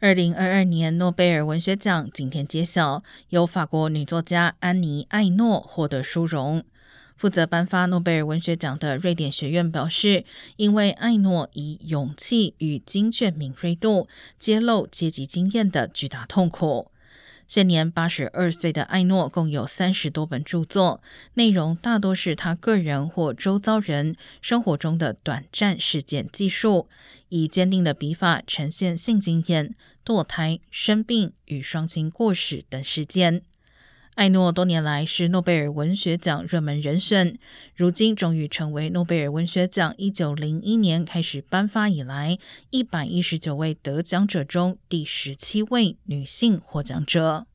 二零二二年诺贝尔文学奖今天揭晓，由法国女作家安妮·艾诺获得殊荣。负责颁发诺贝尔文学奖的瑞典学院表示，因为艾诺以勇气与精确敏锐度揭露阶级经验的巨大痛苦。现年八十二岁的艾诺共有三十多本著作，内容大多是他个人或周遭人生活中的短暂事件记述，以坚定的笔法呈现性经验、堕胎、生病与双亲过世等事件。艾诺多年来是诺贝尔文学奖热门人选，如今终于成为诺贝尔文学奖一九零一年开始颁发以来一百一十九位得奖者中第十七位女性获奖者。